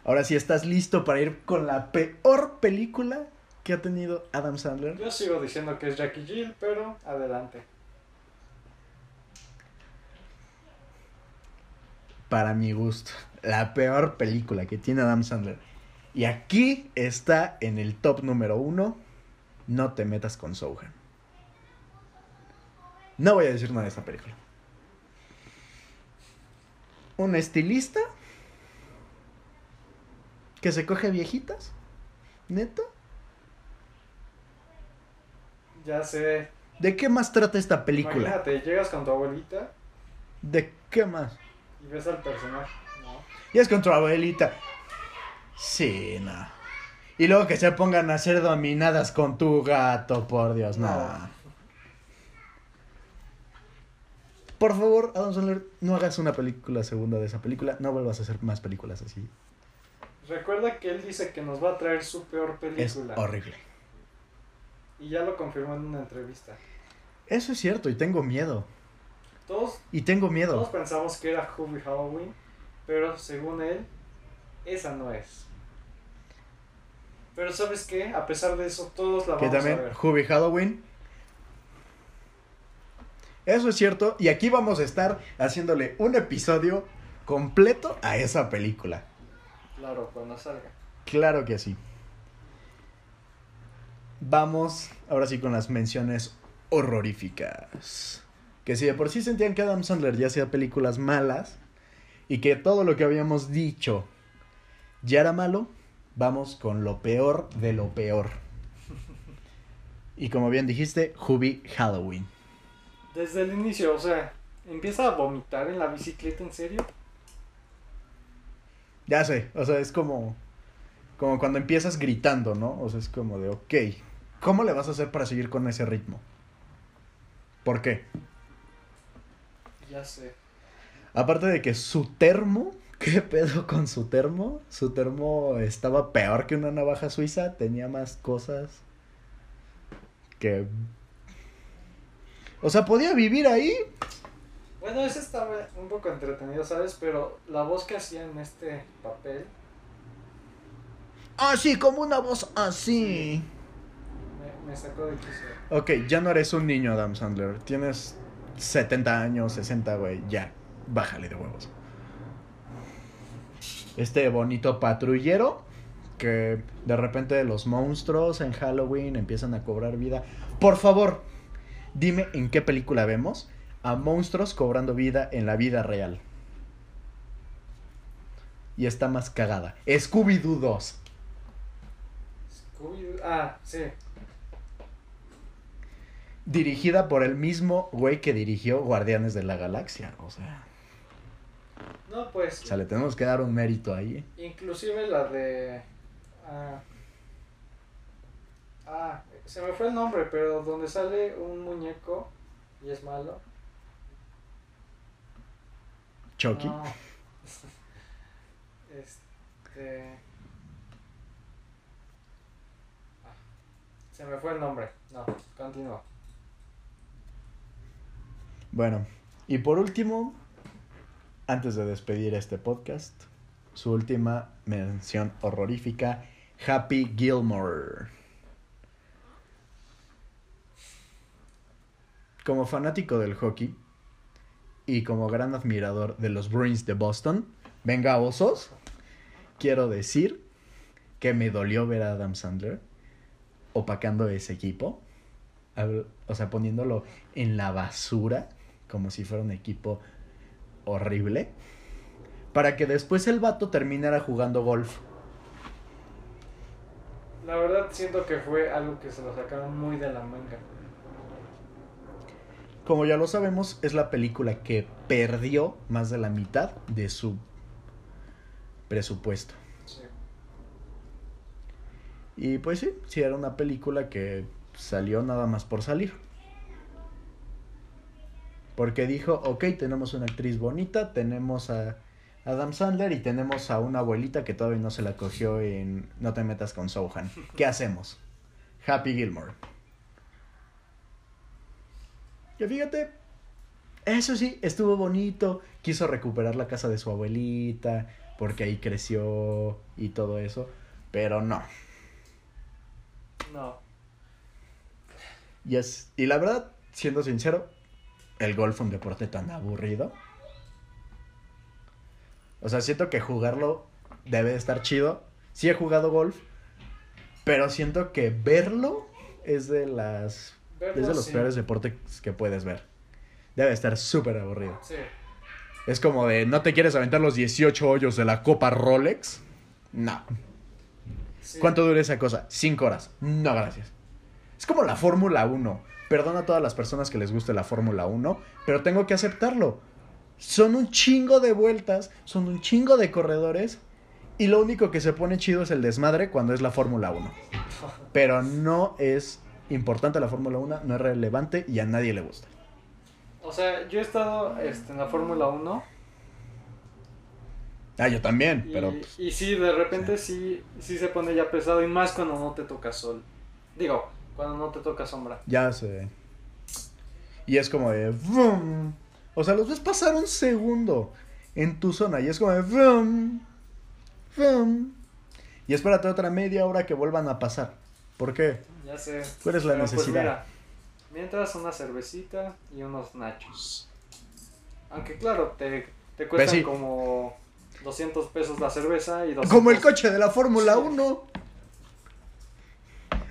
Ahora sí, ¿estás listo para ir con la peor película que ha tenido Adam Sandler? Yo sigo diciendo que es Jackie Jill, pero adelante. Para mi gusto, la peor película que tiene Adam Sandler. Y aquí está en el top número uno, No te metas con Sohan. No voy a decir nada de esta película. Un estilista que se coge viejitas. ¿Neta? Ya sé. ¿De qué más trata esta película? Imagínate, llegas con tu abuelita ¿De qué más? y ves al personaje. ¿no? Y es con tu abuelita. Sí, no. Y luego que se pongan a ser dominadas con tu gato, por Dios, no. No. Por favor, Adam Sandler, no hagas una película segunda de esa película. No vuelvas a hacer más películas así. Recuerda que él dice que nos va a traer su peor Es película. horrible. Y ya lo confirmó en una entrevista. Eso es cierto, y tengo miedo. Todos, Y tengo todos miedo. pensamos que era Hubie Halloween, pero según él, esa no es. Pero ¿sabes qué? A pesar de eso, todos la Que vamos a también, ver. Hubie Halloween. Eso es cierto, y aquí vamos a estar haciéndole un episodio completo a esa película. Claro, cuando salga. Claro que sí. Vamos ahora sí con las menciones horroríficas. Que si de por sí sentían que Adam Sandler ya hacía películas malas y que todo lo que habíamos dicho ya era malo, vamos con lo peor de lo peor. Y como bien dijiste, Hubie Halloween. Desde el inicio, o sea, empieza a vomitar en la bicicleta, ¿en serio? Ya sé, o sea, es como como cuando empiezas gritando, ¿no? O sea, es como de, ok, ¿cómo le vas a hacer para seguir con ese ritmo? ¿Por qué? Ya sé. Aparte de que su termo, [LAUGHS] ¿qué pedo con su termo? Su termo estaba peor que una navaja suiza, tenía más cosas que... O sea, podía vivir ahí. Bueno, ese estaba un poco entretenido, ¿sabes? Pero la voz que hacía en este papel Así, como una voz así. me, me sacó de quicio. Ok, ya no eres un niño, Adam Sandler. Tienes 70 años, 60, güey. Ya, bájale de huevos. Este bonito patrullero que de repente los monstruos en Halloween empiezan a cobrar vida. Por favor, dime en qué película vemos a monstruos cobrando vida en la vida real. Y está más cagada. Scooby-Doo 2. Scooby-Doo- Ah, sí. Dirigida por el mismo güey que dirigió Guardianes de la Galaxia. O sea, No, pues. o sea, le tenemos que dar un mérito ahí. Inclusive la de... Ah, ah, se me fue el nombre, pero donde sale un muñeco y es malo. Chucky. No. [LAUGHS] Este... Ah, Se me fue el nombre. No, continúa. Bueno, y por último, antes de despedir este podcast, su última mención horrorífica, Happy Gilmore. Como fanático del hockey y como gran admirador de los Bruins de Boston, venga osos, quiero decir que me dolió ver a Adam Sandler opacando ese equipo, o sea, poniéndolo en la basura, como si fuera un equipo horrible, para que después el vato terminara jugando golf. La verdad siento que fue algo que se lo sacaron muy de la manga. Como ya lo sabemos, es la película que perdió más de la mitad de su presupuesto. Sí. Y pues sí, sí era una película que salió nada más por salir. Porque dijo, ok, tenemos una actriz bonita, tenemos a Adam Sandler y tenemos a una abuelita que todavía no se la cogió en No te metas con Sohan. ¿Qué hacemos? Happy Gilmore. Que fíjate, eso sí, estuvo bonito. Quiso recuperar la casa de su abuelita, porque ahí creció y todo eso. Pero no. No. Y, es, y la verdad, siendo sincero, el golf fue un deporte tan aburrido. O sea, siento que jugarlo debe de estar chido. Sí he jugado golf, pero siento que verlo es de las Verlo es de los sí. peores deportes que puedes ver. Debe estar súper aburrido. Sí. Es como de, ¿no te quieres aventar los 18 hoyos de la Copa Rolex? No. sí. ¿Cuánto dura esa cosa? Cinco horas. No, gracias. Es como la Fórmula 1. Perdona a todas las personas que les guste la Fórmula 1, pero tengo que aceptarlo. Son un chingo de vueltas, son un chingo de corredores Y lo único que se pone chido es el desmadre cuando es la Fórmula 1. Pero no es importante la Fórmula 1, no es relevante y a nadie le gusta. O sea, yo he estado este, en la Fórmula 1. Ah, yo también, Y, pero... y sí, de repente sí, sí se pone ya pesado y más cuando no te toca sol. Digo, cuando no te toca sombra. Ya sé. Y es como de... vroom. O sea, los ves pasar un segundo en tu zona y es como de... vroom, vroom. Y espérate otra media hora que vuelvan a pasar. ¿Por qué? Ya sé. ¿Cuál es la Pero, pues, necesidad? mira, mientras una cervecita y unos nachos. Aunque claro, te, te cuestan Pues sí. como 200 pesos la cerveza y 200 Como el coche de la Fórmula Sí. 1.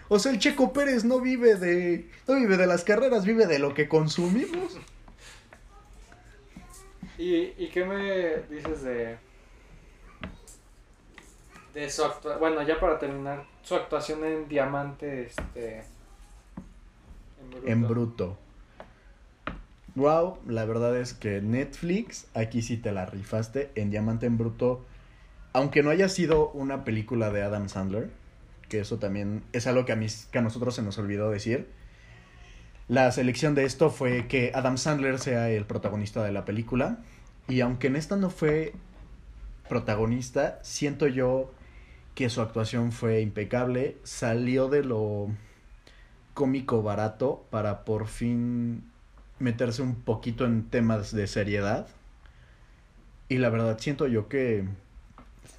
O sea, el Checo Pérez no vive de no vive de las carreras, vive de lo que consumimos. ¿Y, ¿Y qué me dices de de su actuación? Bueno, ya para terminar, su actuación en Diamante, este... En bruto. Wow, la verdad es que Netflix aquí sí te la rifaste en Diamante en bruto. Aunque no haya sido una película de Adam Sandler, que eso también es algo que a, que a nosotros se nos olvidó decir. La selección de esto fue que Adam Sandler sea el protagonista de la película. Y aunque en esta no fue protagonista, siento yo que su actuación fue impecable. Salió de lo cómico barato para por fin meterse un poquito en temas de seriedad. Y la verdad siento yo que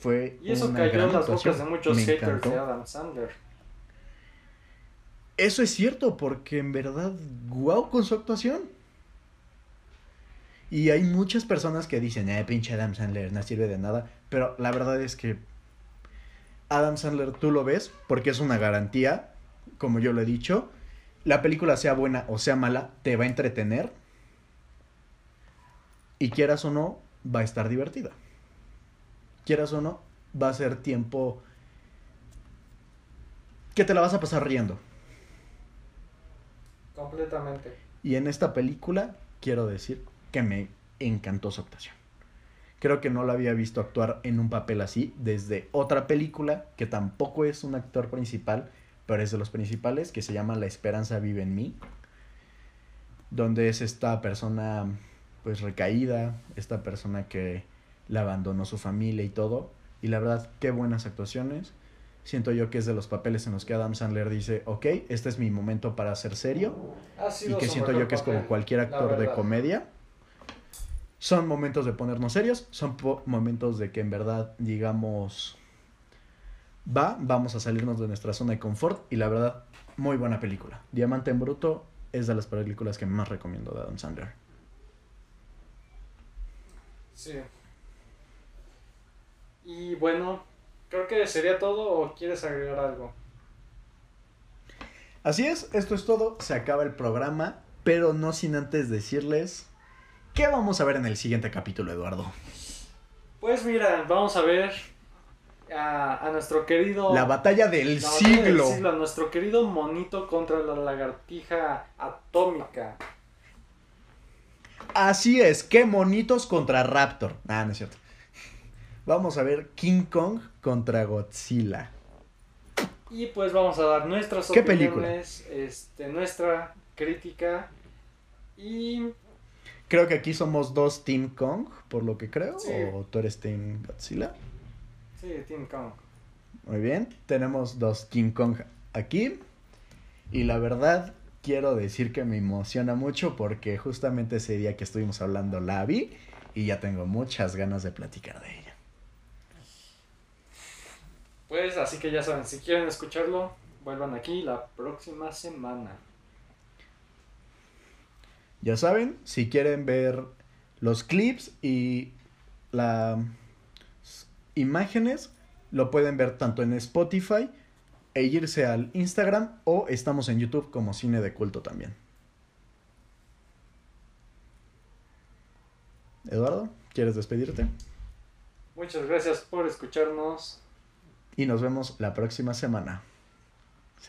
fue Y eso una cayó gran en las actuación. bocas de muchos Me haters encantó. de Adam Sandler. Eso es cierto, porque en verdad, guau con su actuación. Y hay muchas personas que dicen, eh, pinche Adam Sandler, no sirve de nada. Pero la verdad es que Adam Sandler tú lo ves porque es una garantía, como yo lo he dicho. La película sea buena o sea mala, te va a entretener. Y quieras o no, va a estar divertida. Quieras o no, va a ser tiempo que te la vas a pasar riendo. Completamente. Y en esta película quiero decir que me encantó su actuación. Creo que no la había visto actuar en un papel así desde otra película que tampoco es un actor principal, pero es de los principales, que se llama La Esperanza vive en mí, donde es esta persona pues recaída, esta persona que le abandonó su familia y todo, y la verdad, qué buenas actuaciones. Siento yo que es de los papeles en los que Adam Sandler dice, ok, este es mi momento para ser serio, y que siento yo que es como cualquier la actor de comedia. Son momentos de ponernos serios, son po- momentos de que en verdad digamos, va, vamos a salirnos de nuestra zona de confort y la verdad, muy buena película. Diamante en Bruto es de las películas que más recomiendo de Adam Sandler. Sí. Y bueno, creo que sería todo o quieres agregar algo. Así es, esto es todo, se acaba el programa, pero no sin antes decirles qué vamos a ver en el siguiente capítulo, Eduardo. Pues mira, vamos a ver a, a nuestro querido... La batalla del la batalla del siglo. siglo, a nuestro querido monito contra la lagartija atómica. Así es, qué monitos contra Raptor. Ah, no es cierto. Vamos a ver King Kong contra Godzilla. Y pues vamos a dar nuestras ¿Qué película? opiniones, este, nuestra crítica y Creo que aquí somos dos Team Kong, por lo que creo. Sí. O tú eres Team Godzilla. sí, Team Kong. Muy bien. Tenemos dos King Kong aquí. Y la verdad, quiero decir que me emociona mucho porque justamente ese día que estuvimos hablando la vi. Y ya tengo muchas ganas de platicar de ella. Pues así que ya saben, si quieren escucharlo, vuelvan aquí la próxima semana. Ya saben, si quieren ver los clips y las imágenes, lo pueden ver tanto en Spotify e irse al Instagram o estamos en YouTube como Cine de Culto también. Eduardo, ¿quieres despedirte? Muchas gracias por escucharnos. Y nos vemos la próxima semana.